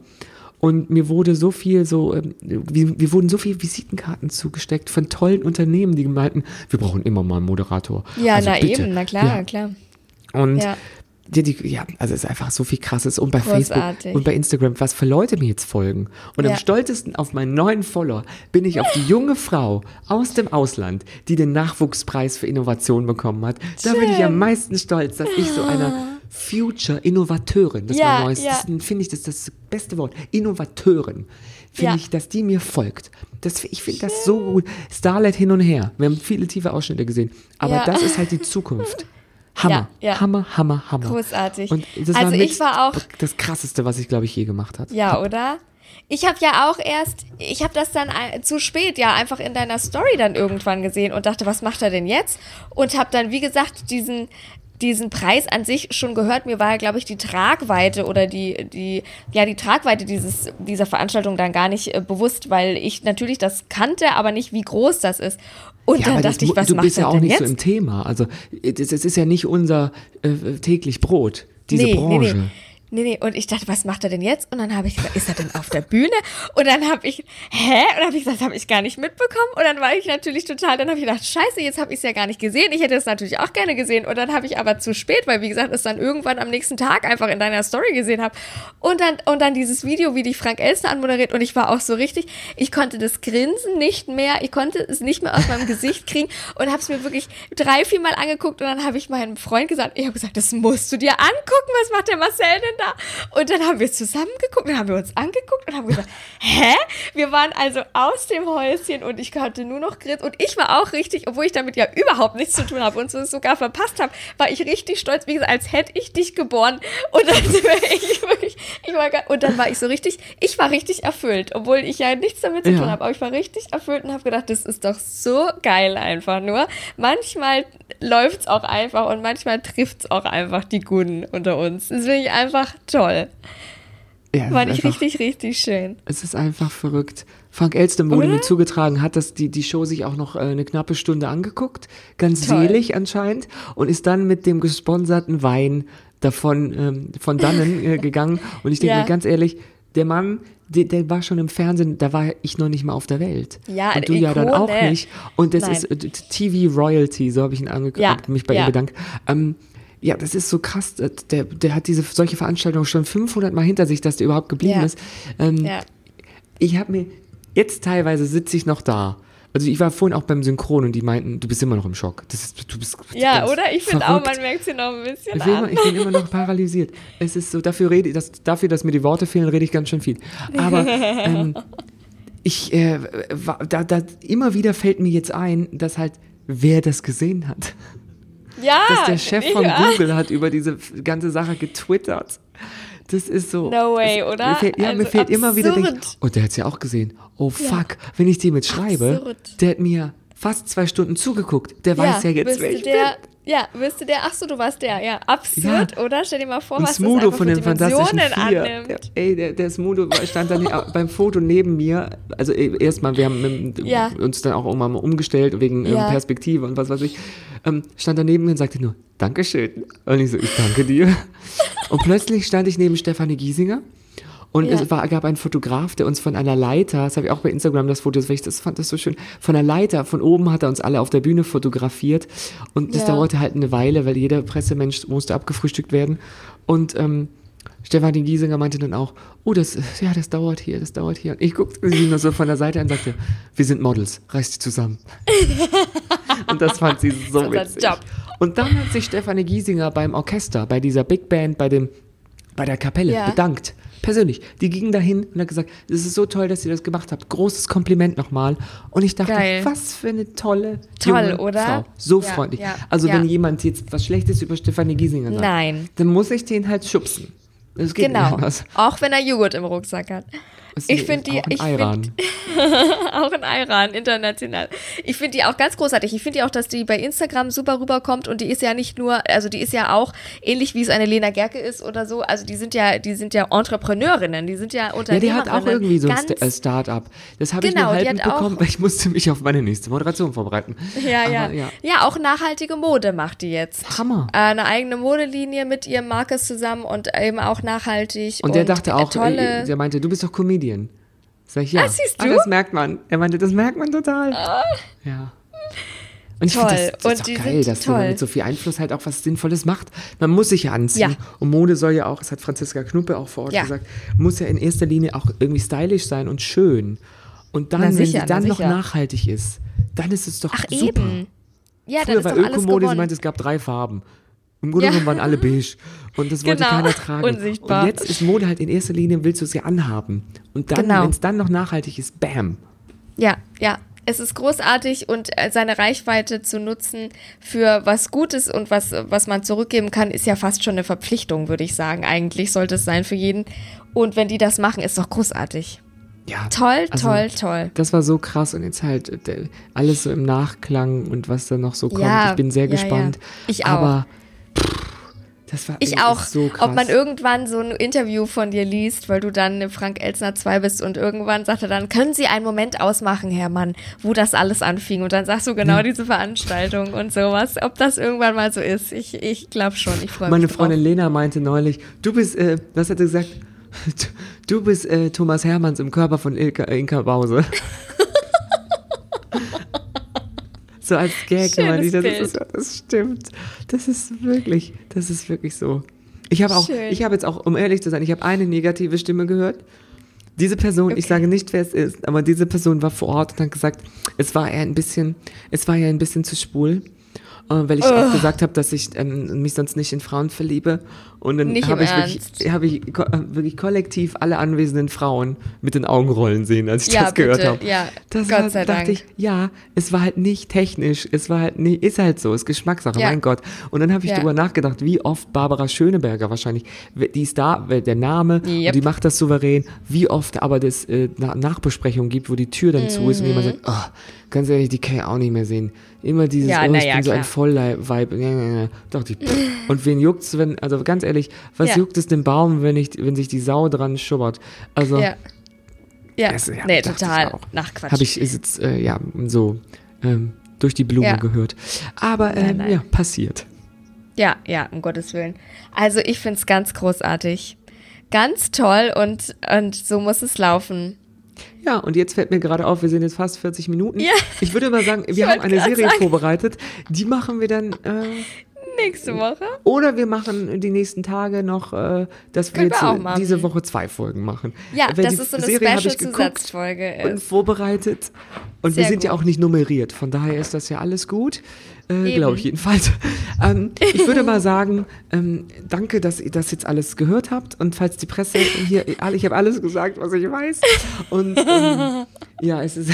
Und mir wurde so viel so, ähm, wir, wir wurden so viele Visitenkarten zugesteckt von tollen Unternehmen, die meinten, wir brauchen immer mal einen Moderator. ja, Also na bitte. eben, na klar, Ja. klar. Und Ja. Die, die, ja, also es ist einfach so viel krasses. Und bei Großartig. Facebook und bei Instagram, was für Leute mir jetzt folgen. Und Ja. am stolzesten auf meinen neuen Follower bin ich auf die junge Frau aus dem Ausland, die den Nachwuchspreis für Innovation bekommen hat. Da bin ich am meisten stolz, dass ich so eine Future-Innovateurin, das Ja, war neues, ja. finde ich, das ist das beste Wort, Innovateurin. Finde Ja. ich, dass die mir folgt. Das, ich finde das so gut. Starlight hin und her. Wir haben viele tiefe Ausschnitte gesehen. Aber Ja. das ist halt die Zukunft. Hammer, Ja, ja. Hammer, Hammer, Hammer. Großartig. Und das Also war ich war auch- das krasseste, was ich glaube ich je gemacht hat. Ja, oder? Ich habe ja auch erst, ich habe das dann zu spät ja einfach in deiner Story dann irgendwann gesehen und dachte, was macht er denn jetzt? Und habe dann, wie gesagt, diesen diesen Preis an sich schon gehört. Mir war, glaube ich, die Tragweite oder die, die, ja, die Tragweite dieses, dieser Veranstaltung dann gar nicht äh, bewusst, weil ich natürlich das kannte, aber nicht, wie groß das ist. Und Ja, dann aber das dachte ich, was du macht bist ja auch nicht jetzt? so im Thema. Also es es ist ja nicht unser äh, täglich Brot, diese nee, Branche. Nee, nee. Nee, nee, und ich dachte, was macht er denn jetzt? Und dann habe ich gesagt, ist er denn auf der Bühne? Und dann habe ich, hä? Und dann habe ich gesagt, das habe ich gar nicht mitbekommen. Und dann war ich natürlich total, dann habe ich gedacht, scheiße, jetzt habe ich es ja gar nicht gesehen. Ich hätte es natürlich auch gerne gesehen. Und dann habe ich aber zu spät, weil wie gesagt, es dann irgendwann am nächsten Tag einfach in deiner Story gesehen habe. Und dann, und dann dieses Video, wie dich Frank Elster anmoderiert. Und ich war auch so richtig, ich konnte das Grinsen nicht mehr, ich konnte es nicht mehr aus meinem Gesicht kriegen und habe es mir wirklich drei, vier Mal angeguckt. Und dann habe ich meinem Freund gesagt, ich habe gesagt, das musst du dir angucken, was macht der Marcel denn da? Und dann haben wir zusammen geguckt, dann haben wir uns angeguckt und haben gesagt, hä? Wir waren also aus dem Häuschen und ich konnte nur noch grinsen. Und ich war auch richtig, obwohl ich damit ja überhaupt nichts zu tun habe und es sogar verpasst habe, war ich richtig stolz, wie gesagt, als hätte ich dich geboren. Und dann, ich, wirklich, ich war, gar- und dann war ich so richtig, ich war richtig erfüllt, obwohl ich ja nichts damit zu Ja. tun habe. Aber ich war richtig erfüllt und habe gedacht, das ist doch so geil einfach nur. Manchmal läuft es auch einfach und manchmal trifft es auch einfach die Guten unter uns. Das finde ich einfach toll. Ja, Fand ich einfach- richtig, richtig schön. Es ist einfach verrückt. Frank Oder? mir zugetragen, hat das, die, die Show sich auch noch äh, eine knappe Stunde angeguckt, ganz Toll. selig anscheinend, und ist dann mit dem gesponserten Wein davon ähm, von dannen äh, gegangen. Und ich denke Ja. mir ganz ehrlich, der Mann, der, der war schon im Fernsehen, da war ich noch nicht mal auf der Welt. Ja, und du ja dann auch nicht. Und das Nein. ist äh, TV Royalty, so habe ich ihn angeguckt, Ja, mich bei ja. ihm bedankt. Ähm, ja, das ist so krass. äh, Der, der hat diese solche Veranstaltungen schon 500 Mal hinter sich, dass der überhaupt geblieben Ja. ist. Ähm, Ja. ich habe mir, jetzt teilweise sitze ich noch da. Also ich war vorhin auch beim Synchron und die meinten, du bist immer noch im Schock. Das ist, du bist Ja, oder? Ich finde auch, man merkt sie noch ein bisschen ich, bin immer, ich bin immer noch paralysiert. Es ist so, dafür rede das, dafür, dass mir die Worte fehlen, rede ich ganz schön viel. Aber ähm, ich, äh, wa- da, da, immer wieder fällt mir jetzt ein, dass halt, wer das gesehen hat. Ja, Dass der Chef von wahr? Google hat über diese ganze Sache getwittert. Das ist so. No way, es, oder? Mir fällt, ja, mir Also fällt immer wieder. Denk, absurd. oh, der hat es ja auch gesehen. Oh fuck, wenn ich dem jetzt schreibe, Absurd. der hat mir fast zwei Stunden zugeguckt. Der weiß ja jetzt, wer ich der, bin. Ja, bist du der, ach so, du warst der, ja, absurd, oder? Stell dir mal vor, Und was das Smudo einfach von für den Fantastischen Dimensionen Vier. annimmt. Der, ey, der, der Smudo stand dann beim Foto neben mir. Also äh, erstmal, wir haben Ja. uns dann auch irgendwann mal umgestellt wegen ähm, Ja. Perspektive und was weiß ich. Ähm, stand da neben mir und sagte nur, Dankeschön. Und ich so, ich danke dir. und plötzlich stand ich neben Stefanie Giesinger. Und Ja. es war, gab einen Fotograf, der uns von einer Leiter, das habe ich auch bei Instagram das Foto, das, weil ich das fand das so schön, von einer Leiter, von oben hat er uns alle auf der Bühne fotografiert. Und das Ja. dauerte halt eine Weile, weil jeder Pressemensch musste abgefrühstückt werden. Und ähm, Stefanie Giesinger meinte dann auch, oh, das, ja, das dauert hier, das dauert hier. Und ich guckte sie nur so von der Seite an und sagte, wir sind Models, reiß dich zusammen. und das fand sie so witzig. Job. Und dann hat sich Stefanie Giesinger beim Orchester, bei dieser Big Band, bei dem, bei der Kapelle Ja. bedankt. Persönlich. Die ging dahin und hat gesagt, es ist so toll, dass ihr das gemacht habt. Großes Kompliment nochmal. Und ich dachte, Geil. was für eine tolle Toll, junge oder? Frau. So Ja, freundlich. ja, also ja. wenn jemand jetzt was Schlechtes über Stefanie Giesinger sagt, Nein. dann muss ich den halt schubsen. Das geht nicht Genau. anders. Auch wenn er Joghurt im Rucksack hat. Das Ich ist finde die, auch ein ich Ayran. find, auch in Iran, international. Ich finde die auch ganz großartig. Ich finde die auch, dass die bei Instagram super rüberkommt und die ist ja nicht nur, also die ist ja auch ähnlich wie es eine Lena Gerke ist oder so. Also die sind ja, die sind ja Entrepreneurinnen, die sind ja Ja, Unternehmerinnen. die hat auch irgendwie so ein äh, Start-up. Das habe Genau, ich halb hat auch- mitbekommen, weil ich musste mich auf meine nächste Moderation vorbereiten. Ja, Aber, ja, ja. ja. auch nachhaltige Mode macht die jetzt. Hammer. Äh, Eine eigene Modelinie mit ihrem Marcus zusammen und eben auch nachhaltig. Und der dachte äh, auch, tolle. der meinte, du bist doch Comedian. Sag ich, ja. Ah, siehst du? Ah. das merkt man. Er meinte, das merkt man total. Ja. Und ich finde Toll. das, das ist doch geil, dass wenn man toll. mit so viel Einfluss halt auch was Sinnvolles macht. Man muss sich ja anziehen. Ja. Und Mode soll ja auch, das hat Franziska Knuppe auch vor Ort Ja. gesagt, muss ja in erster Linie auch irgendwie stylisch sein und schön. Und dann, Na wenn sicher, sie dann noch sicher. nachhaltig ist, dann ist es doch Ach super. eben. Ja, dann Früher ist war Ökomode, sie meinte, es gab drei Farben. Im Grunde Ja. genommen waren alle beige. Und das wollte Genau. keiner tragen. Unsichtbar. Und jetzt ist Mode halt in erster Linie, willst du es ja anhaben. Und dann, Genau. wenn es dann noch nachhaltig ist, bam. Ja, ja. Es ist großartig und äh, seine Reichweite zu nutzen für was Gutes und was, was man zurückgeben kann, ist ja fast schon eine Verpflichtung, würde ich sagen. Eigentlich sollte es sein für jeden. Und wenn die das machen, ist doch großartig. Ja. Toll, Also, toll, toll. Das war so krass und jetzt halt äh, alles so im Nachklang und was da noch so kommt. Ja, ich bin sehr ja, gespannt. ja. Ich auch. Aber das war Ich auch. so krass. Ob man irgendwann so ein Interview von dir liest, weil du dann Frank Elsner 2 bist und irgendwann sagt er dann, können Sie einen Moment ausmachen, Herr Mann, wo das alles anfing? Und dann sagst du genau diese Veranstaltung und sowas. Ob das irgendwann mal so ist, ich, ich glaube schon. Ich freue mich Meine drauf. Freundin Lena meinte neulich, du bist, äh, was hat sie gesagt? Du bist äh, Thomas Hermanns im Körper von Ilka, Inka Bause. so als Gag, ich, das, ist, das stimmt. Das ist wirklich, das ist wirklich so. Ich habe auch, Schön. ich habe jetzt auch, um ehrlich zu sein, ich habe eine negative Stimme gehört. Diese Person, ich Okay. sage nicht, wer es ist, aber diese Person war vor Ort und hat gesagt, es war eher ein bisschen, es war ja ein bisschen zu schwul. Äh, weil ich auch gesagt habe, dass ich ähm, mich sonst nicht in Frauen verliebe. Und dann habe ich, wirklich, habe ich ko äh, wirklich kollektiv alle anwesenden Frauen mit den Augen rollen sehen, als ich Ja, das gehört bitte, habe. ja, das Gott war, sei dachte Dank. ich, ja, es war halt nicht technisch, es war halt nicht, ist halt so, ist Geschmackssache, Ja. mein Gott. Und dann habe ich Ja. drüber nachgedacht, wie oft Barbara Schöneberger wahrscheinlich, die ist da, der Name, Yep. die macht das souverän, wie oft aber das äh, Na- Nachbesprechungen gibt, wo die Tür dann zu ist und jemand sagt, oh, ganz ehrlich, die kann ich auch nicht mehr sehen. Immer dieses. Ja, oh, ich ja, bin so ein klar. Vollvibe. Ja, ja, ja. Dachte ich, pff. Und wen juckt's, wenn, also ganz ehrlich, was Ja. juckt es den Baum, wenn, ich, wenn sich die Sau dran schubbert? Also, Ja. Ja, Das- ja, nee, total. Nach Quatsch. habe ich ist jetzt, äh, ja, so ähm, durch die Blume gehört. Aber, Nein, ähm, nein. ja, passiert. Ja, ja, um Gottes Willen. Also ich finde es ganz großartig. Ganz toll und, und so muss es laufen. Ja, und jetzt fällt mir gerade auf, wir sind jetzt fast 40 Minuten. Ja. Ich würde mal sagen, wir Ich haben eine Serie sagen. vorbereitet. Die machen wir dann, äh, Nächste Woche. oder wir machen die nächsten Tage noch, äh, dass wir Können wir jetzt auch machen. diese Woche zwei Folgen machen. Ja, Weil das ist so eine Special-Zusatzfolge. Und vorbereitet. Und Sehr wir sind ja gut. auch nicht nummeriert. Von daher ist das ja alles gut. Äh. Glaube ich jedenfalls. ähm, ich würde mal sagen, ähm, danke, dass ihr das jetzt alles gehört habt. Und falls die Presse hier, ich habe alles gesagt, was ich weiß. Und ähm, ja, es ist.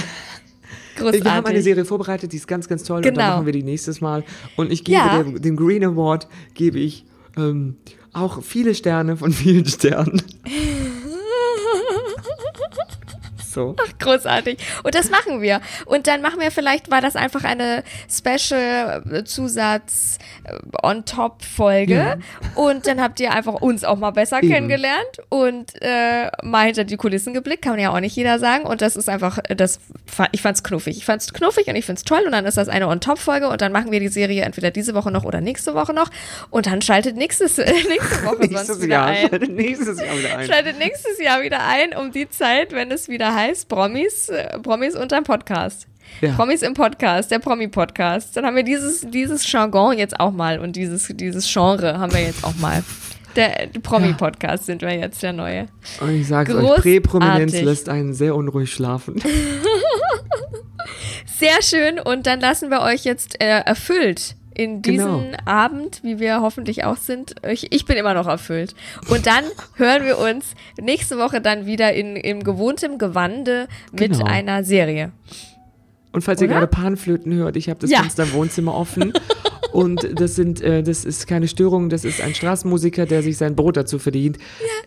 Großartig. Wir haben eine Serie vorbereitet, die ist ganz, ganz toll. Und dann Genau. machen wir die nächstes Mal. Und ich gebe Ja. dem, dem Green Award, gebe ich ähm, auch viele Sterne von vielen Sternen. So. Großartig. Und das machen wir. Und dann machen wir vielleicht, war das einfach eine Special-Zusatz-on-Top-Folge. Ja. Und dann habt ihr einfach uns auch mal besser Eben. kennengelernt und äh, mal hinter die Kulissen geblickt. Kann ja auch nicht jeder sagen. Und das ist einfach, äh, das, ich fand's knuffig. Ich fand's knuffig und ich find's toll. Und dann ist das eine On-Top-Folge und dann machen wir die Serie entweder diese Woche noch oder nächste Woche noch. Und dann schaltet nächstes, äh, nächste Woche sonst Nächstes wieder Jahr. ein. Nächstes Jahr wieder ein. Schaltet nächstes Jahr wieder ein, um die Zeit, wenn es wieder heißt Promis, äh, Promis unterm Podcast. Ja. Promis im Podcast, der Promi-Podcast. Dann haben wir dieses, dieses Jargon jetzt auch mal und dieses, dieses Genre haben wir jetzt auch mal. Der Promi-Podcast sind wir jetzt der neue. Und ich sage euch, Großartig. Präprominenz lässt einen sehr unruhig schlafen. Sehr schön und dann lassen wir euch jetzt äh, erfüllt in diesen Genau. Abend, wie wir hoffentlich auch sind. Ich, ich bin immer noch erfüllt. Und dann hören wir uns nächste Woche dann wieder in, in gewohntem Gewande mit Genau. einer Serie. Und falls ihr Oder? gerade Panflöten hört, ich habe das Ja. Fenster im Wohnzimmer offen. Und das sind, äh, das ist keine Störung, das ist ein Straßenmusiker, der sich sein Brot dazu verdient.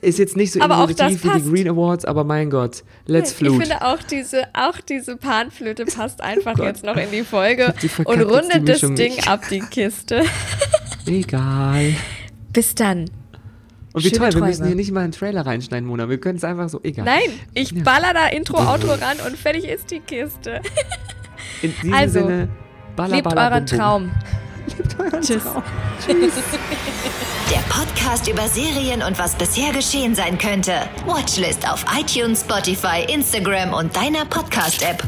Ist jetzt nicht so innovativ wie die. Green Awards, aber mein Gott, let's Ich flute. finde auch diese, auch diese Panflöte passt einfach Oh jetzt noch in die Folge die und rundet das Ding nicht. ab, die Kiste. Egal. Bis dann. Und wie Schöne toll, wir Träume. müssen hier nicht mal einen Trailer reinschneiden, Mona. Wir können es einfach so, egal. Nein, ich Ja. baller da Intro, Outro ran und fertig ist die Kiste. In diesem Also, Sinne, balla, Lebt balla, euren bum, bum. Traum. Lebt euren Tschüss. Traum. Der Podcast über Serien und was bisher geschehen sein könnte. Watchlist auf iTunes, Spotify, Instagram und deiner Podcast-App.